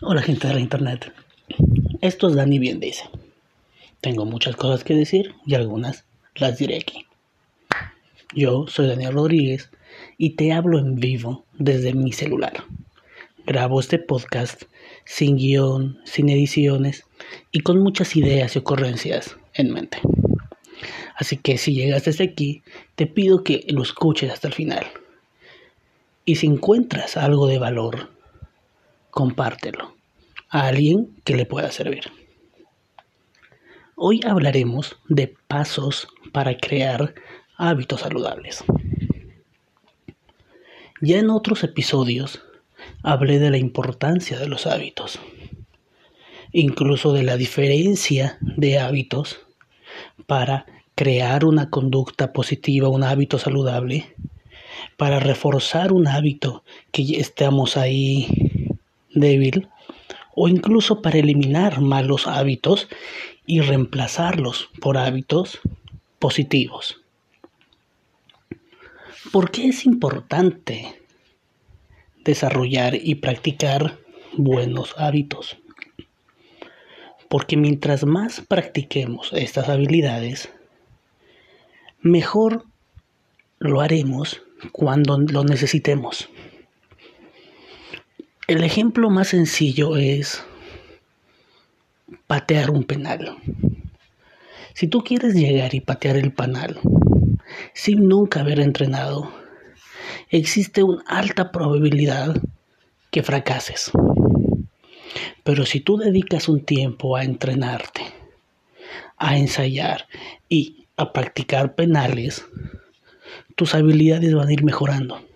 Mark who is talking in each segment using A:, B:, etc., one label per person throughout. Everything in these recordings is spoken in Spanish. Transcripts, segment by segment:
A: Hola gente de la internet. Esto es Dani bien dice. Tengo muchas cosas que decir y algunas las diré aquí. Yo soy Daniel Rodríguez y te hablo en vivo desde mi celular. Grabo este podcast sin guion, sin ediciones y con muchas ideas y ocurrencias en mente. Así que si llegas desde aquí, te pido que lo escuches hasta el final. Y si encuentras algo de valor, compártelo a alguien que le pueda servir. Hoy hablaremos de pasos para crear hábitos saludables. Ya en otros episodios hablé de la importancia de los hábitos, incluso de la diferencia de hábitos para crear una conducta positiva, un hábito saludable, para reforzar un hábito que estamos ahí débil o incluso para eliminar malos hábitos y reemplazarlos por hábitos positivos. ¿Por qué es importante desarrollar y practicar buenos hábitos? Porque mientras más practiquemos estas habilidades, mejor lo haremos cuando lo necesitemos. El ejemplo más sencillo es patear un penal. Si tú quieres llegar y patear el penal sin nunca haber entrenado, existe una alta probabilidad que fracases. Pero si tú dedicas un tiempo a entrenarte, a ensayar y a practicar penales, tus habilidades van a ir mejorando.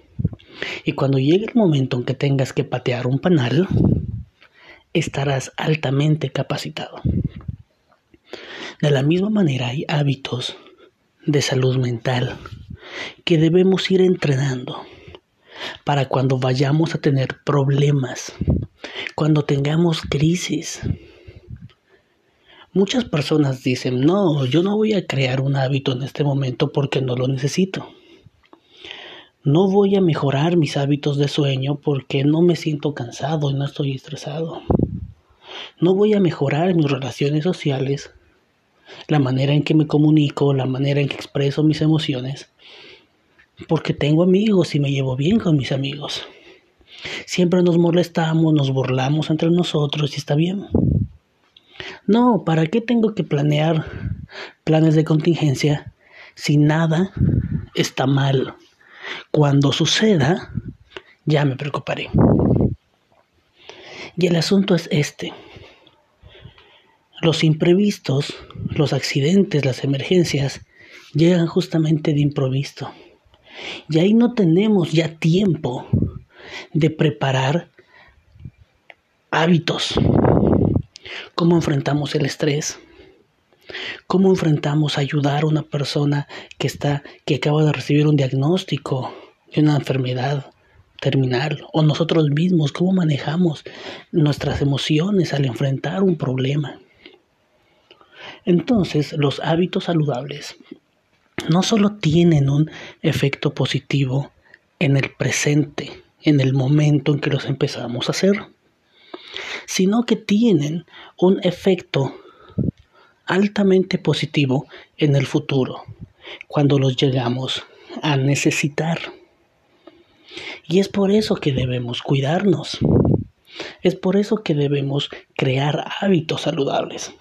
A: Y cuando llegue el momento en que tengas que patear un panal, estarás altamente capacitado. De la misma manera hay hábitos de salud mental que debemos ir entrenando para cuando vayamos a tener problemas, cuando tengamos crisis. Muchas personas dicen, no, yo no voy a crear un hábito en este momento porque no lo necesito. No voy a mejorar mis hábitos de sueño porque no me siento cansado y no estoy estresado. No voy a mejorar mis relaciones sociales, la manera en que me comunico, la manera en que expreso mis emociones, porque tengo amigos y me llevo bien con mis amigos. Siempre nos molestamos, nos burlamos entre nosotros y está bien. No, ¿para qué tengo que planear planes de contingencia si nada está mal? Cuando suceda, ya me preocuparé. Y el asunto es este. Los imprevistos, los accidentes, las emergencias, llegan justamente de improviso. Y ahí no tenemos ya tiempo de preparar hábitos. ¿Cómo enfrentamos el estrés? ¿Cómo enfrentamos ayudar a una persona que está que acaba de recibir un diagnóstico de una enfermedad terminal o nosotros mismos cómo manejamos nuestras emociones al enfrentar un problema? Entonces, los hábitos saludables no solo tienen un efecto positivo en el presente, en el momento en que los empezamos a hacer, sino que tienen un efecto altamente positivo en el futuro, cuando los llegamos a necesitar. Y es por eso que debemos cuidarnos. Es por eso que debemos crear hábitos saludables.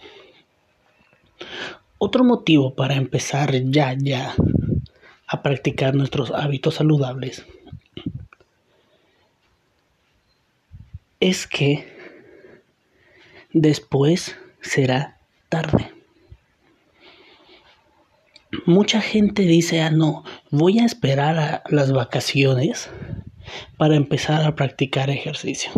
A: Otro motivo para empezar ya, ya a practicar nuestros hábitos saludables es que después será tarde. Mucha gente dice, ah, no, voy a esperar a las vacaciones para empezar a practicar ejercicio.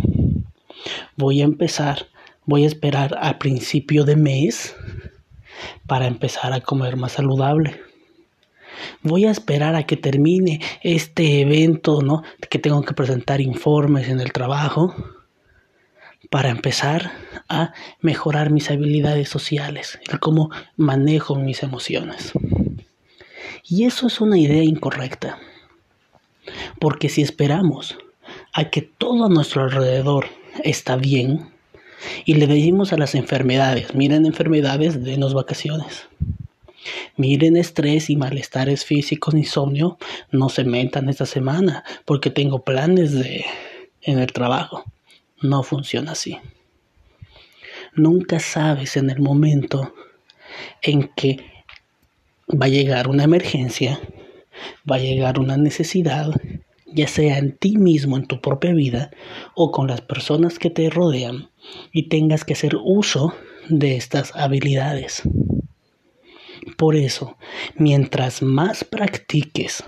A: Voy a empezar, voy a esperar a principio de mes para empezar a comer más saludable. Voy a esperar a que termine este evento, ¿no? Que tengo que presentar informes en el trabajo para empezar a mejorar mis habilidades sociales, el cómo manejo mis emociones. Y eso es una idea incorrecta, porque si esperamos a que todo a nuestro alrededor está bien, Y le decimos a las enfermedades, miren enfermedades, denos vacaciones. Miren estrés y malestares físicos, insomnio, no se metan esta semana porque tengo planes de en el trabajo. No funciona así. Nunca sabes en el momento en que va a llegar una emergencia, va a llegar una necesidad, ya sea en ti mismo, en tu propia vida, o con las personas que te rodean, y tengas que hacer uso de estas habilidades. Por eso, mientras más practiques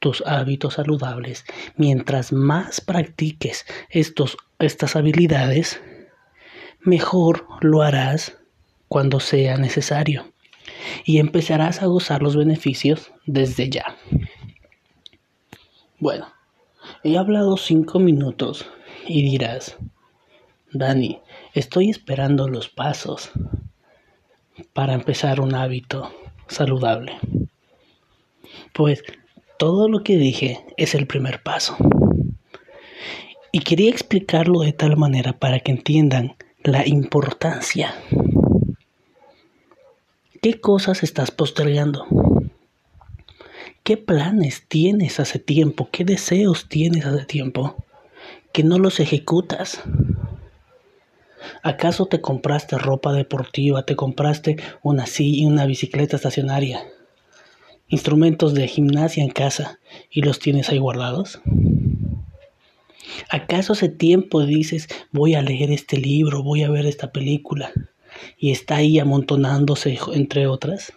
A: tus hábitos saludables, mientras más practiques estos, estas habilidades, mejor lo harás cuando sea necesario y empezarás a gozar los beneficios desde ya. Bueno, he hablado cinco minutos y dirás, Dani, estoy esperando los pasos para empezar un hábito saludable. Pues todo lo que dije es el primer paso. Y quería explicarlo de tal manera para que entiendan la importancia. ¿Qué cosas estás postergando? ¿Qué planes tienes hace tiempo? ¿Qué deseos tienes hace tiempo que no los ejecutas? ¿Acaso te compraste ropa deportiva, te compraste una silla, una bicicleta estacionaria, instrumentos de gimnasia en casa y los tienes ahí guardados? ¿Acaso hace tiempo dices, voy a leer este libro, voy a ver esta película y está ahí amontonándose entre otras?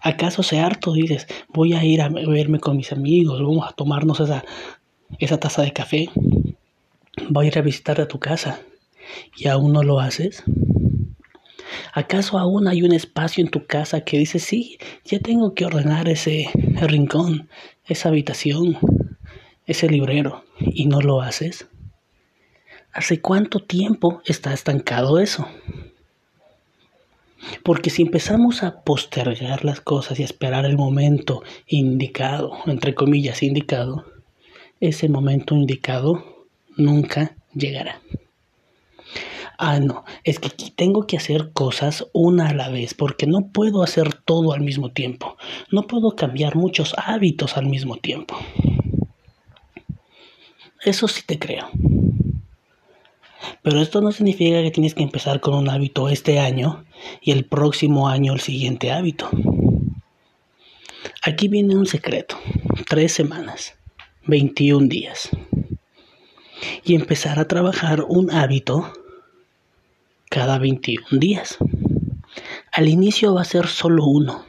A: ¿Acaso se harto dices, voy a ir a verme con mis amigos, vamos a tomarnos esa, esa taza de café? Voy a ir a visitar a tu casa y aún no lo haces? ¿Acaso aún hay un espacio en tu casa que dice, sí, ya tengo que ordenar ese rincón, esa habitación, ese librero, y no lo haces? ¿Hace cuánto tiempo está estancado eso? Porque si empezamos a postergar las cosas y a esperar el momento indicado, entre comillas indicado, ese momento indicado nunca llegará. Ah, no, es que tengo que hacer cosas una a la vez, porque no puedo hacer todo al mismo tiempo. No puedo cambiar muchos hábitos al mismo tiempo. Eso sí te creo. Pero esto no significa que tienes que empezar con un hábito este año y el próximo año el siguiente hábito. Aquí viene un secreto. Tres semanas, 21 días. Y empezar a trabajar un hábito cada 21 días. Al inicio va a ser solo uno,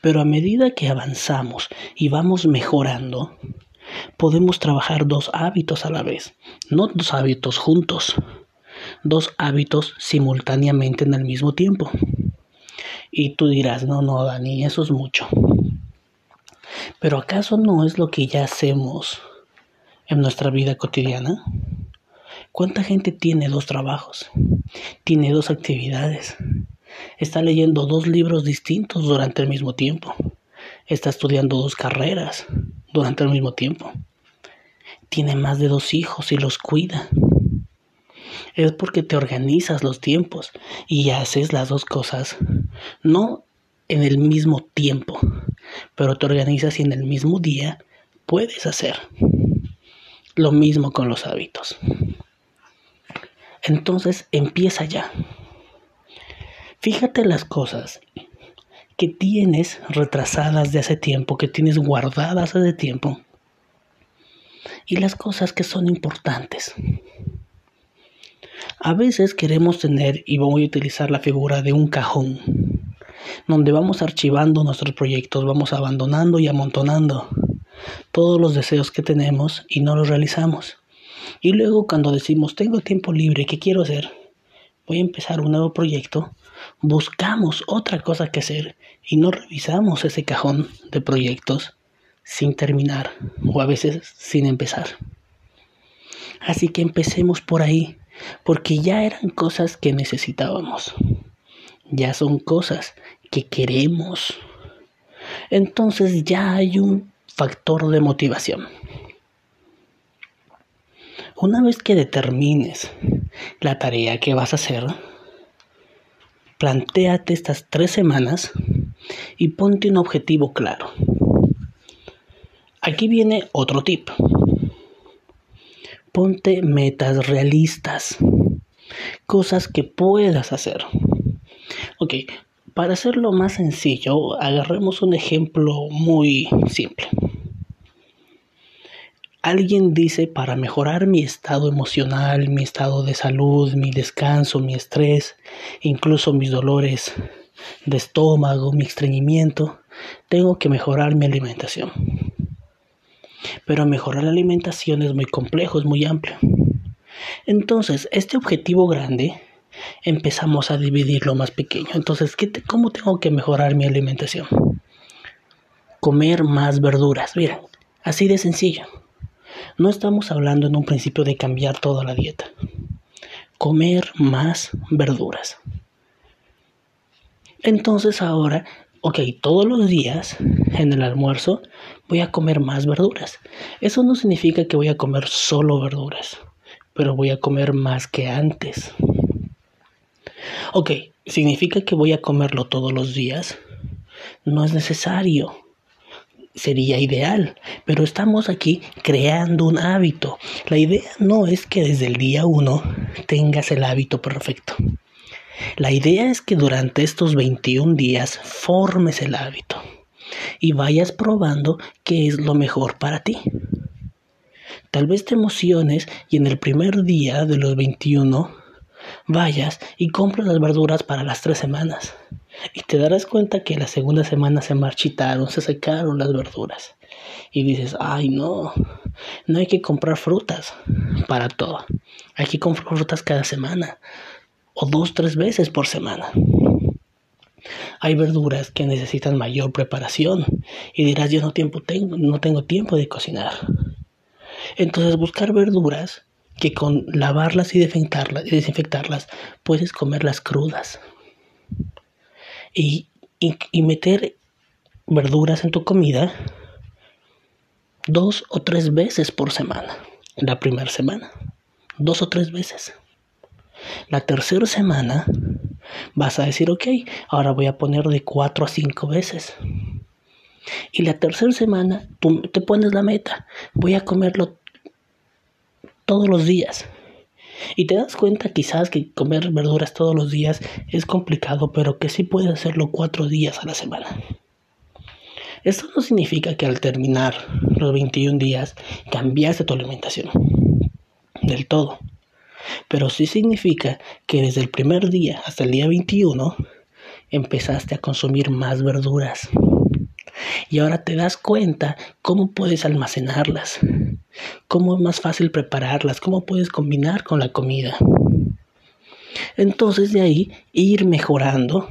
A: pero a medida que avanzamos y vamos mejorando, podemos trabajar dos hábitos a la vez, no dos hábitos juntos, dos hábitos simultáneamente en el mismo tiempo. Y tú dirás, no, no, Dani, eso es mucho. Pero ¿acaso no es lo que ya hacemos en nuestra vida cotidiana? ¿Cuánta gente tiene dos trabajos? Tiene dos actividades. Está leyendo dos libros distintos durante el mismo tiempo. Está estudiando dos carreras durante el mismo tiempo. Tiene más de dos hijos y los cuida. Es porque te organizas los tiempos y haces las dos cosas. No en el mismo tiempo, pero te organizas y en el mismo día puedes hacer. Lo mismo con los hábitos. Entonces empieza ya. Fíjate las cosas que tienes retrasadas de hace tiempo, que tienes guardadas hace tiempo, y las cosas que son importantes. A veces queremos tener, y voy a utilizar la figura de un cajón, donde vamos archivando nuestros proyectos, vamos abandonando y amontonando todos los deseos que tenemos y no los realizamos. Y luego cuando decimos, tengo tiempo libre, ¿qué quiero hacer? Voy a empezar un nuevo proyecto. Buscamos otra cosa que hacer y no revisamos ese cajón de proyectos sin terminar o a veces sin empezar. Así que empecemos por ahí, porque ya eran cosas que necesitábamos. Ya son cosas que queremos. Entonces ya hay un factor de motivación Una vez que determines la tarea que vas a hacer, plantéate estas tres semanas y ponte un objetivo claro. Aquí viene otro tip. Ponte metas realistas, cosas que puedas hacer. Ok, para hacerlo más sencillo, agarremos un ejemplo muy simple. Alguien dice para mejorar mi estado emocional, mi estado de salud, mi descanso, mi estrés, incluso mis dolores de estómago, mi estreñimiento, tengo que mejorar mi alimentación. Pero mejorar la alimentación es muy complejo, es muy amplio. Entonces, este objetivo grande empezamos a dividirlo más pequeño. Entonces, ¿cómo tengo que mejorar mi alimentación? Comer más verduras. Miren, así de sencillo. No estamos hablando en un principio de cambiar toda la dieta. Comer más verduras. Entonces ahora, ok, todos los días en el almuerzo voy a comer más verduras. Eso no significa que voy a comer solo verduras, pero voy a comer más que antes. Ok, ¿significa que voy a comerlo todos los días? No es necesario. Sería ideal, pero estamos aquí creando un hábito. La idea no es que desde el día uno tengas el hábito perfecto. La idea es que durante estos 21 días formes el hábito y vayas probando qué es lo mejor para ti. Tal vez te emociones y en el primer día de los 21 vayas y compres las verduras para las tres semanas. Y te darás cuenta que la segunda semana se marchitaron, se secaron las verduras. Y dices, ay no, no hay que comprar frutas para todo. Hay que comprar frutas cada semana o dos, tres veces por semana. Hay verduras que necesitan mayor preparación y dirás, yo no, tiempo tengo, no tengo tiempo de cocinar. Entonces buscar verduras que con lavarlas y desinfectarlas, y desinfectarlas puedes comerlas crudas. Y, y, meter verduras en tu comida dos o tres veces por semana. La primera semana. Dos o tres veces. La tercera semana vas a decir, ok, ahora voy a poner de cuatro a cinco veces. Y la tercera semana tú te pones la meta, voy a comerlo todos los días. Y te das cuenta quizás que comer verduras todos los días es complicado, pero que sí puedes hacerlo cuatro días a la semana. Esto no significa que al terminar los 21 días cambiaste tu alimentación del todo. Pero sí significa que desde el primer día hasta el día 21 empezaste a consumir más verduras. Y ahora te das cuenta cómo puedes almacenarlas, cómo es más fácil prepararlas, cómo puedes combinar con la comida. Entonces de ahí ir mejorando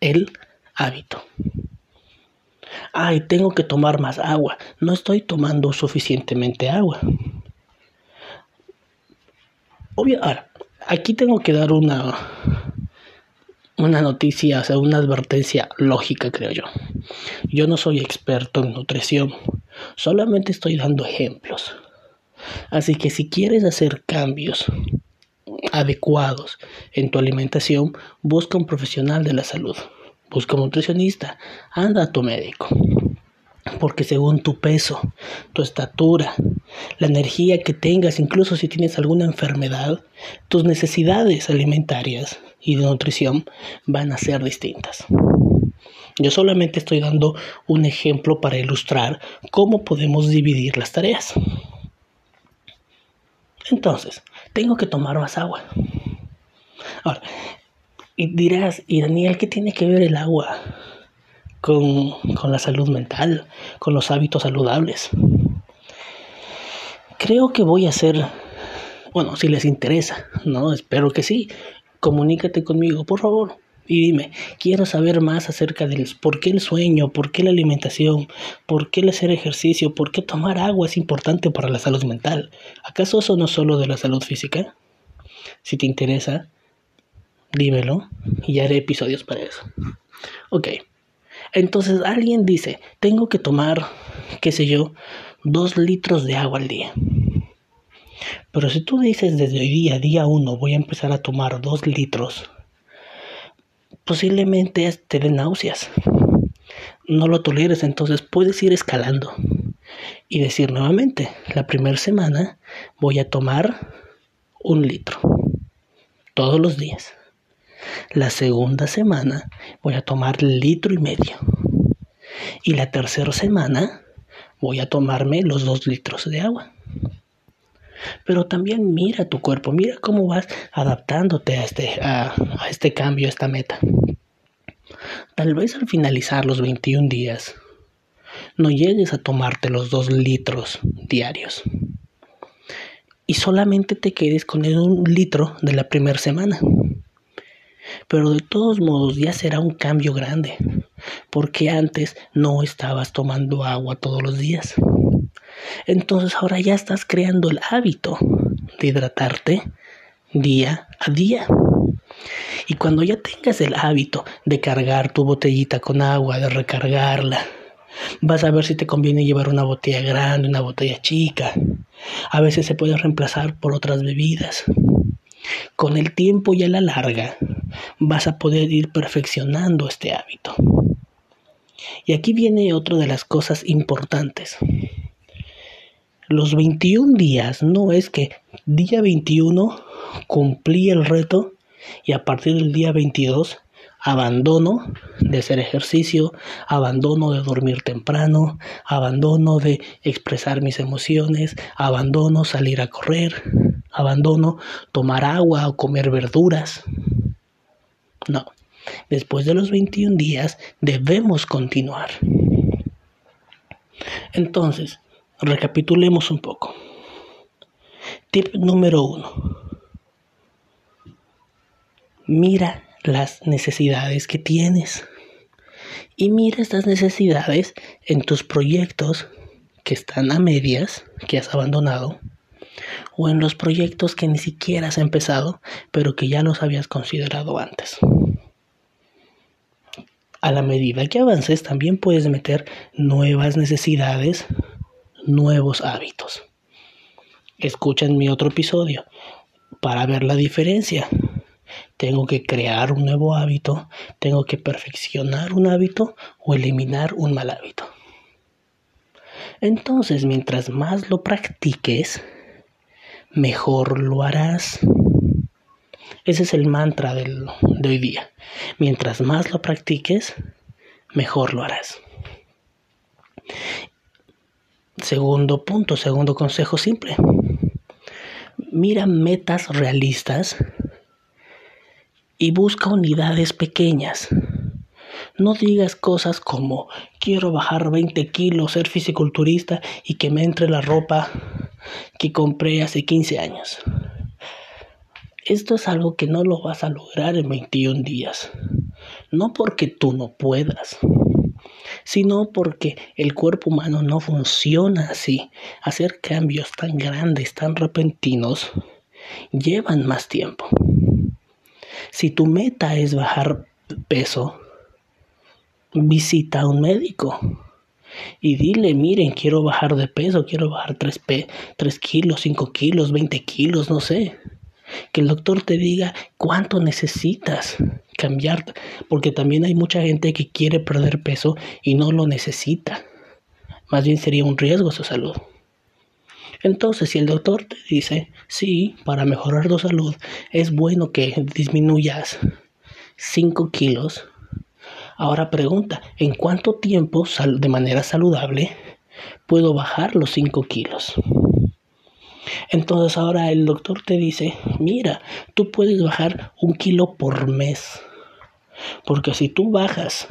A: el hábito. Ay, tengo que tomar más agua. No estoy tomando suficientemente agua. Obvio, ahora, aquí tengo que dar una, una noticia, o sea, una advertencia lógica, creo yo. Yo no soy experto en nutrición, solamente estoy dando ejemplos. Así que si quieres hacer cambios adecuados en tu alimentación, busca un profesional de la salud. Busca un nutricionista, anda a tu médico. Porque según tu peso, tu estatura, la energía que tengas, incluso si tienes alguna enfermedad, tus necesidades alimentarias y de nutrición van a ser distintas. Yo solamente estoy dando un ejemplo para ilustrar cómo podemos dividir las tareas. Entonces, tengo que tomar más agua. Ahora, y dirás, ¿y Daniel qué tiene que ver el agua con, con la salud mental, con los hábitos saludables? Creo que voy a hacer, bueno, si les interesa, ¿no? Espero que sí. Comunícate conmigo, por favor. Y dime, quiero saber más acerca del por qué el sueño, por qué la alimentación, por qué el hacer ejercicio, por qué tomar agua es importante para la salud mental. ¿Acaso eso no es solo de la salud física? Si te interesa, dímelo y haré episodios para eso. Ok. Entonces alguien dice, tengo que tomar, qué sé yo, dos litros de agua al día. Pero si tú dices desde hoy día, día uno, voy a empezar a tomar dos litros, posiblemente te den náuseas. No lo toleres, entonces puedes ir escalando y decir nuevamente, la primera semana voy a tomar un litro todos los días. La segunda semana voy a tomar litro y medio. Y la tercera semana voy a tomarme los dos litros de agua. Pero también mira tu cuerpo, mira cómo vas adaptándote a este, a, este cambio, a esta meta. Tal vez al finalizar los 21 días no llegues a tomarte los dos litros diarios y solamente te quedes con el un litro de la primera semana. Pero de todos modos ya será un cambio grande, porque antes no estabas tomando agua todos los días. Entonces ahora ya estás creando el hábito de hidratarte día a día. Y cuando ya tengas el hábito de cargar tu botellita con agua, de recargarla, vas a ver si te conviene llevar una botella grande, una botella chica. A veces se puede reemplazar por otras bebidas. Con el tiempo y a la larga vas a poder ir perfeccionando este hábito. Y aquí viene otra de las cosas importantes. Los 21 días no es que día 21 cumplí el reto y a partir del día 22 abandono de hacer ejercicio, abandono de dormir temprano, abandono de expresar mis emociones, abandono salir a correr, abandono tomar agua o comer verduras. No, después de los 21 días debemos continuar. Entonces, recapitulemos un poco. Tip número uno. Mira las necesidades que tienes. Y mira estas necesidades en tus proyectos que están a medias, que has abandonado, o en los proyectos que ni siquiera has empezado, pero que ya los habías considerado antes. A la medida que avances, también puedes meter nuevas necesidades, nuevos hábitos. Escucha en mi otro episodio para ver la diferencia tengo que crear un nuevo hábito, tengo que perfeccionar un hábito o eliminar un mal hábito. Entonces, mientras más lo practiques, mejor lo harás. Ese es el mantra del, de hoy día. Mientras más lo practiques, mejor lo harás. Segundo punto, segundo consejo simple. Mira metas realistas y busca unidades pequeñas. No digas cosas como quiero bajar 20 kilos, ser fisiculturista y que me entre la ropa que compré hace 15 años. Esto es algo que no lo vas a lograr en 21 días. No porque tú no puedas, sino porque el cuerpo humano no funciona así. Hacer cambios tan grandes, tan repentinos, llevan más tiempo. Si tu meta es bajar peso, visita a un médico y dile, miren, quiero bajar de peso, quiero bajar 3, 3 kilos, 5 kilos, 20 kilos, no sé. Que el doctor te diga cuánto necesitas cambiar, porque también hay mucha gente que quiere perder peso y no lo necesita. Más bien sería un riesgo a su salud. Entonces, si el doctor te dice, sí, para mejorar tu salud es bueno que disminuyas 5 kilos, ahora pregunta, ¿en cuánto tiempo de manera saludable puedo bajar los 5 kilos? Entonces ahora el doctor te dice, mira, tú puedes bajar un kilo por mes. Porque si tú bajas,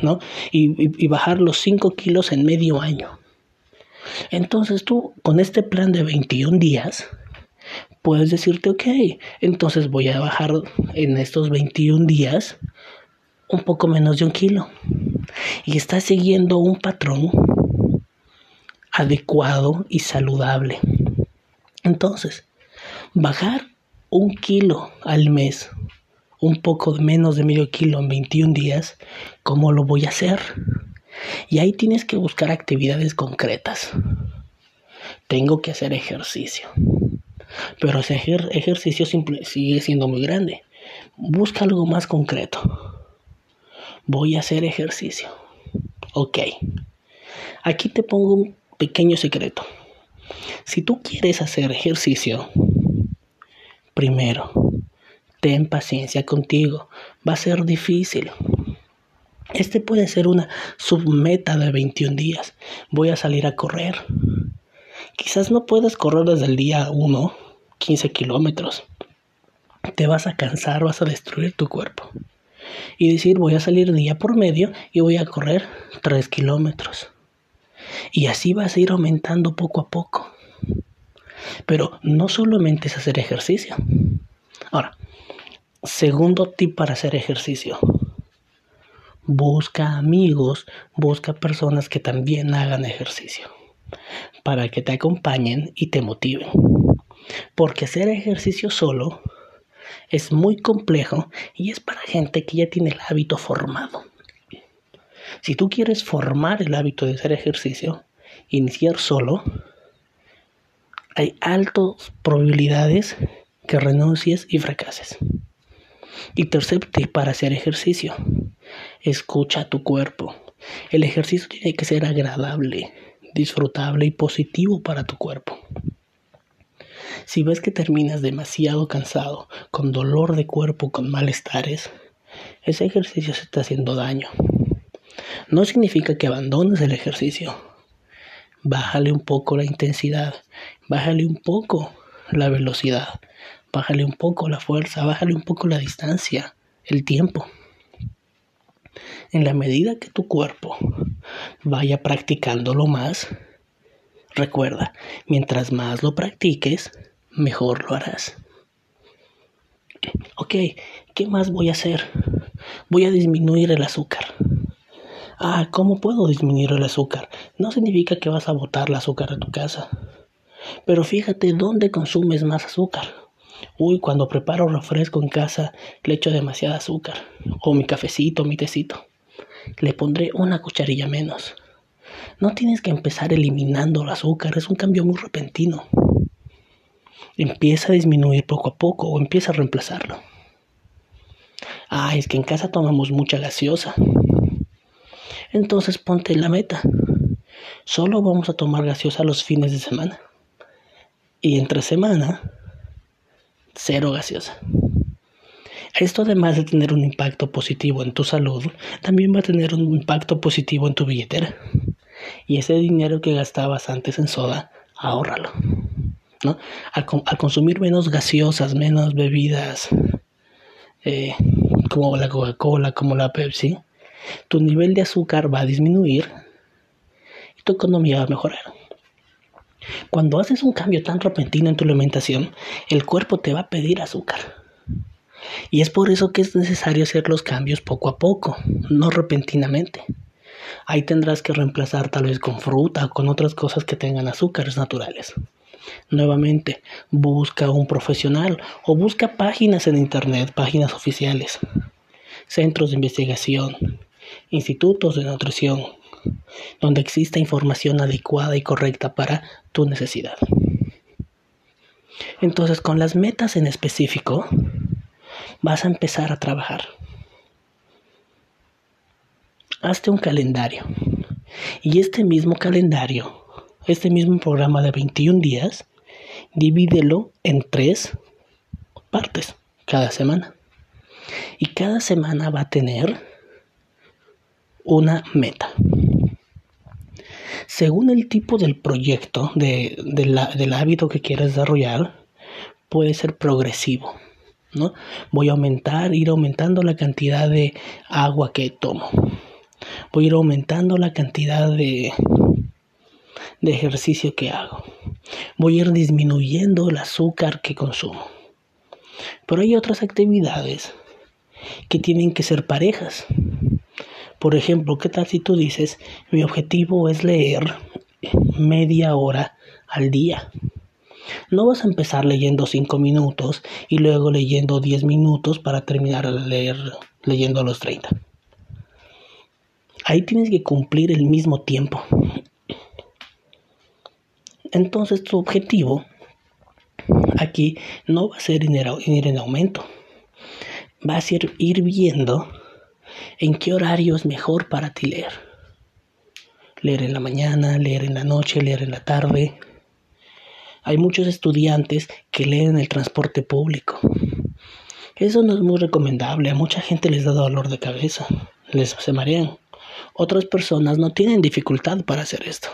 A: ¿no? Y, bajar los 5 kilos en medio año, entonces tú con este plan de 21 días puedes decirte, ok, entonces voy a bajar en estos 21 días un poco menos de un kilo. Y estás siguiendo un patrón adecuado y saludable. Entonces, bajar un kilo al mes, un poco menos de medio kilo en 21 días, ¿cómo lo voy a hacer? Y ahí tienes que buscar actividades concretas. Tengo que hacer ejercicio. pero ese ejercicio sigue siendo muy grande. Busca algo más concreto. Voy a hacer ejercicio. Ok. Aquí te pongo un pequeño secreto. Si tú quieres hacer ejercicio, primero, ten paciencia contigo. Va a ser difícil. Este puede ser una submeta de 21 días. Voy a salir a correr. Quizás no puedas correr desde el día 1, 15 kilómetros. Te vas a cansar, vas a destruir tu cuerpo. Y decir, voy a salir día por medio y voy a correr 3 kilómetros. Y así vas a ir aumentando poco a poco. Pero no solamente es hacer ejercicio. Ahora, segundo tip para hacer ejercicio busca amigos, busca personas que también hagan ejercicio, para que te acompañen y te motiven. Porque hacer ejercicio solo es muy complejo y es para gente que ya tiene el hábito formado. Si tú quieres formar el hábito de hacer ejercicio, iniciar solo, hay altas probabilidades que renuncies y fracases. Y tercer tip para hacer ejercicio. Escucha tu cuerpo. El ejercicio tiene que ser agradable, disfrutable y positivo para tu cuerpo. Si ves que terminas demasiado cansado, con dolor de cuerpo, con malestares, ese ejercicio se está haciendo daño. No significa que abandones el ejercicio. Bájale un poco la intensidad, bájale un poco la velocidad, bájale un poco la fuerza, bájale un poco la distancia, el tiempo. En la medida que tu cuerpo vaya practicándolo más, recuerda, mientras más lo practiques, mejor lo harás. Ok, ¿qué más voy a hacer? Voy a disminuir el azúcar. Ah, ¿cómo puedo disminuir el azúcar? No significa que vas a botar el azúcar a tu casa. Pero fíjate dónde consumes más azúcar. Uy, cuando preparo refresco en casa le echo demasiada azúcar. O mi cafecito, mi tecito. Le pondré una cucharilla menos. No tienes que empezar eliminando el azúcar, es un cambio muy repentino. Empieza a disminuir poco a poco o empieza a reemplazarlo. Ah, es que en casa tomamos mucha gaseosa. Entonces ponte la meta. Solo vamos a tomar gaseosa los fines de semana. Y entre semana cero gaseosa. Esto además de tener un impacto positivo en tu salud, también va a tener un impacto positivo en tu billetera. Y ese dinero que gastabas antes en soda, ahórralo. ¿no? Al, consumir menos gaseosas, menos bebidas, eh, como la Coca-Cola, como la Pepsi, tu nivel de azúcar va a disminuir y tu economía va a mejorar. Cuando haces un cambio tan repentino en tu alimentación, el cuerpo te va a pedir azúcar. Y es por eso que es necesario hacer los cambios poco a poco, no repentinamente. Ahí tendrás que reemplazar tal vez con fruta o con otras cosas que tengan azúcares naturales. Nuevamente, busca un profesional o busca páginas en Internet, páginas oficiales, centros de investigación, institutos de nutrición, donde exista información adecuada y correcta para tu necesidad. Entonces, con las metas en específico, vas a empezar a trabajar. Hazte un calendario. Y este mismo calendario, este mismo programa de 21 días, divídelo en tres partes cada semana. Y cada semana va a tener una meta según el tipo del proyecto, de, del hábito que quieras desarrollar, puede ser progresivo. ¿no? Voy a aumentar, ir aumentando la cantidad de agua que tomo. Voy a ir aumentando la cantidad de, de ejercicio que hago. Voy a ir disminuyendo el azúcar que consumo. Pero hay otras actividades que tienen que ser parejas. Por ejemplo, ¿qué tal si tú dices, mi objetivo es leer media hora al día? No vas a empezar leyendo 5 minutos y luego leyendo 10 minutos para terminar leer leyendo los 30. Ahí tienes que cumplir el mismo tiempo. Entonces tu objetivo aquí no va a ser ir en aumento. Vas a ir, ir viendo en qué horario es mejor para ti leer. Leer en la mañana, leer en la noche, leer en la tarde. Hay muchos estudiantes que leen en el transporte público. Eso no es muy recomendable. A mucha gente les da dolor de cabeza. Les se marean. Otras personas no tienen dificultad para hacer esto.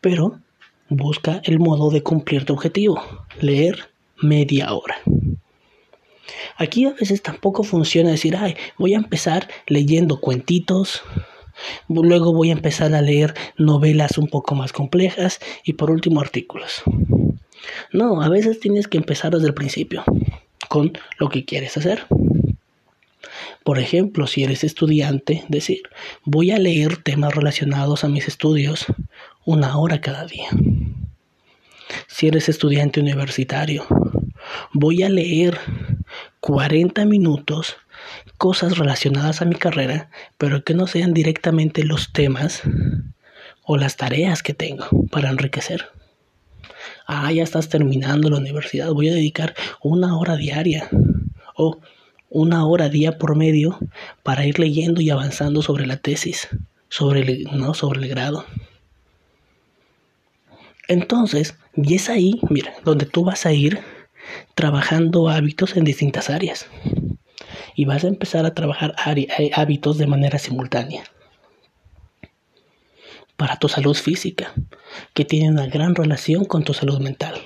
A: Pero busca el modo de cumplir tu objetivo. Leer media hora. Aquí a veces tampoco funciona decir, ay, voy a empezar leyendo cuentitos, luego voy a empezar a leer novelas un poco más complejas y por último artículos. No, a veces tienes que empezar desde el principio con lo que quieres hacer. Por ejemplo, si eres estudiante, decir, voy a leer temas relacionados a mis estudios una hora cada día. Si eres estudiante universitario, voy a leer 40 minutos cosas relacionadas a mi carrera, pero que no sean directamente los temas o las tareas que tengo para enriquecer. Ah, ya estás terminando la universidad, voy a dedicar una hora diaria o una hora día por medio para ir leyendo y avanzando sobre la tesis, sobre el, no, sobre el grado. Entonces, y es ahí, mira, donde tú vas a ir trabajando hábitos en distintas áreas. Y vas a empezar a trabajar eh, hábitos de manera simultánea. Para tu salud física, que tiene una gran relación con tu salud mental.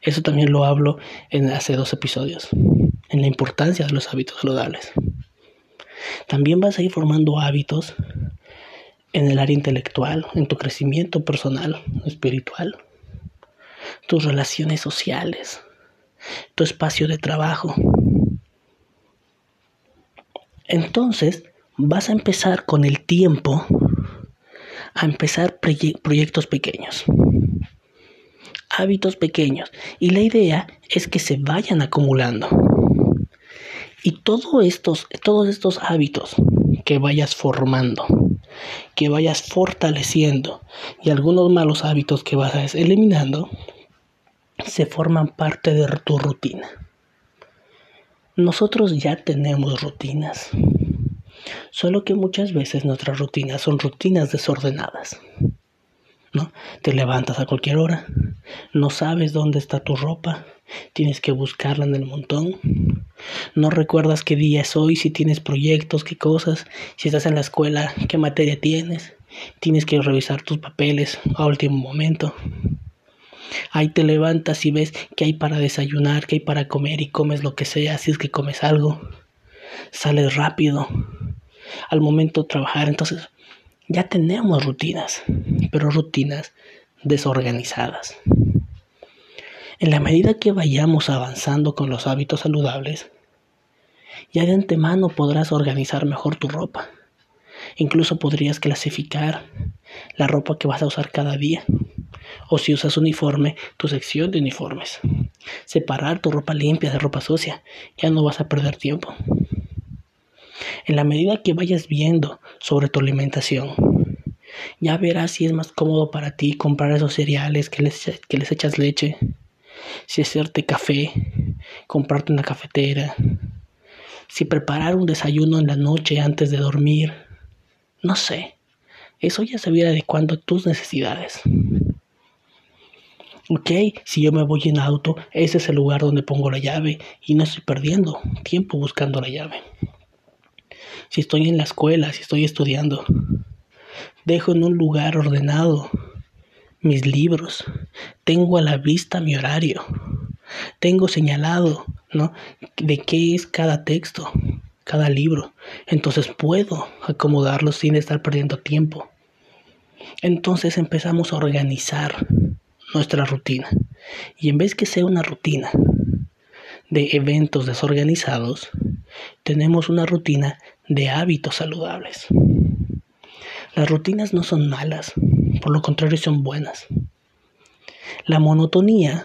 A: Eso también lo hablo en hace dos episodios, en la importancia de los hábitos saludables. También vas a ir formando hábitos en el área intelectual, en tu crecimiento personal, espiritual, tus relaciones sociales, tu espacio de trabajo. Entonces vas a empezar con el tiempo a empezar proyectos pequeños, hábitos pequeños. Y la idea es que se vayan acumulando. Y todos estos, todos estos hábitos que vayas formando, que vayas fortaleciendo y algunos malos hábitos que vas eliminando, se forman parte de tu rutina. Nosotros ya tenemos rutinas, solo que muchas veces nuestras rutinas son rutinas desordenadas. ¿No? Te levantas a cualquier hora, no sabes dónde está tu ropa, tienes que buscarla en el montón, no recuerdas qué día es hoy, si tienes proyectos, qué cosas, si estás en la escuela, qué materia tienes, tienes que revisar tus papeles a último momento. Ahí te levantas y ves que hay para desayunar, que hay para comer y comes lo que sea, si es que comes algo. Sales rápido al momento de trabajar. Entonces, ya tenemos rutinas, pero rutinas desorganizadas. En la medida que vayamos avanzando con los hábitos saludables, ya de antemano podrás organizar mejor tu ropa. Incluso podrías clasificar la ropa que vas a usar cada día o si usas uniforme, tu sección de uniformes. Separar tu ropa limpia de ropa sucia. Ya no vas a perder tiempo. En la medida que vayas viendo sobre tu alimentación, ya verás si es más cómodo para ti comprar esos cereales que les, que les echas leche, si hacerte café, comprarte una cafetera, si preparar un desayuno en la noche antes de dormir, no sé. Eso ya se viene adecuando a tus necesidades. Ok, si yo me voy en auto, ese es el lugar donde pongo la llave y no estoy perdiendo tiempo buscando la llave. Si estoy en la escuela, si estoy estudiando, dejo en un lugar ordenado mis libros, tengo a la vista mi horario, tengo señalado, ¿no? De qué es cada texto, cada libro. Entonces puedo acomodarlos sin estar perdiendo tiempo. Entonces empezamos a organizar nuestra rutina. Y en vez que sea una rutina de eventos desorganizados, tenemos una rutina de hábitos saludables. Las rutinas no son malas, por lo contrario son buenas. La monotonía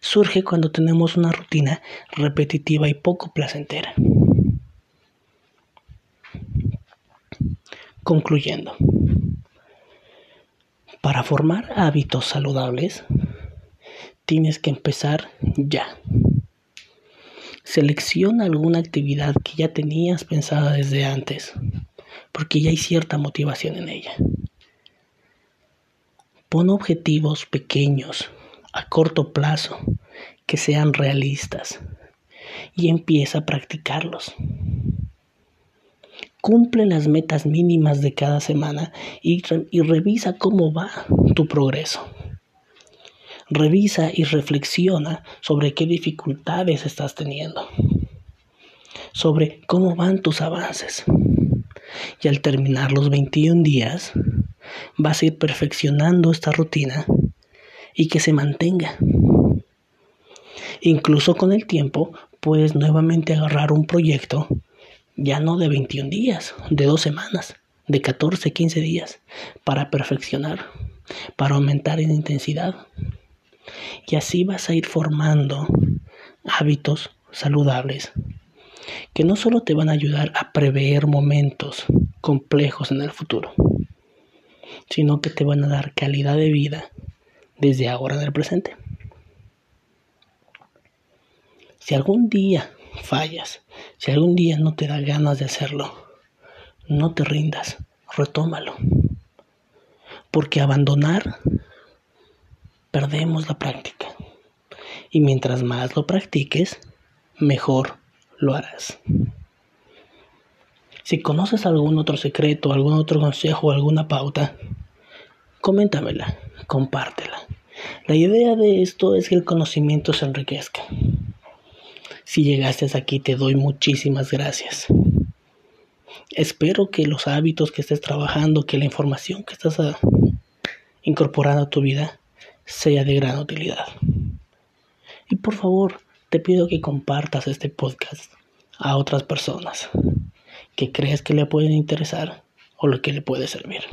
A: surge cuando tenemos una rutina repetitiva y poco placentera. Concluyendo, para formar hábitos saludables, tienes que empezar ya. Selecciona alguna actividad que ya tenías pensada desde antes, porque ya hay cierta motivación en ella. Pon objetivos pequeños, a corto plazo, que sean realistas, y empieza a practicarlos. Cumple las metas mínimas de cada semana y, y revisa cómo va tu progreso. Revisa y reflexiona sobre qué dificultades estás teniendo, sobre cómo van tus avances. Y al terminar los 21 días, vas a ir perfeccionando esta rutina y que se mantenga. Incluso con el tiempo puedes nuevamente agarrar un proyecto ya no de 21 días, de dos semanas, de 14, 15 días, para perfeccionar, para aumentar en intensidad. Y así vas a ir formando hábitos saludables que no solo te van a ayudar a prever momentos complejos en el futuro, sino que te van a dar calidad de vida desde ahora en el presente. Si algún día fallas, si algún día no te da ganas de hacerlo, no te rindas, retómalo. Porque abandonar perdemos la práctica. Y mientras más lo practiques, mejor lo harás. Si conoces algún otro secreto, algún otro consejo, alguna pauta, coméntamela, compártela. La idea de esto es que el conocimiento se enriquezca. Si llegaste aquí te doy muchísimas gracias. Espero que los hábitos que estés trabajando, que la información que estás ah, incorporando a tu vida sea de gran utilidad. Y por favor, te pido que compartas este podcast a otras personas que creas que le pueden interesar o lo que le puede servir.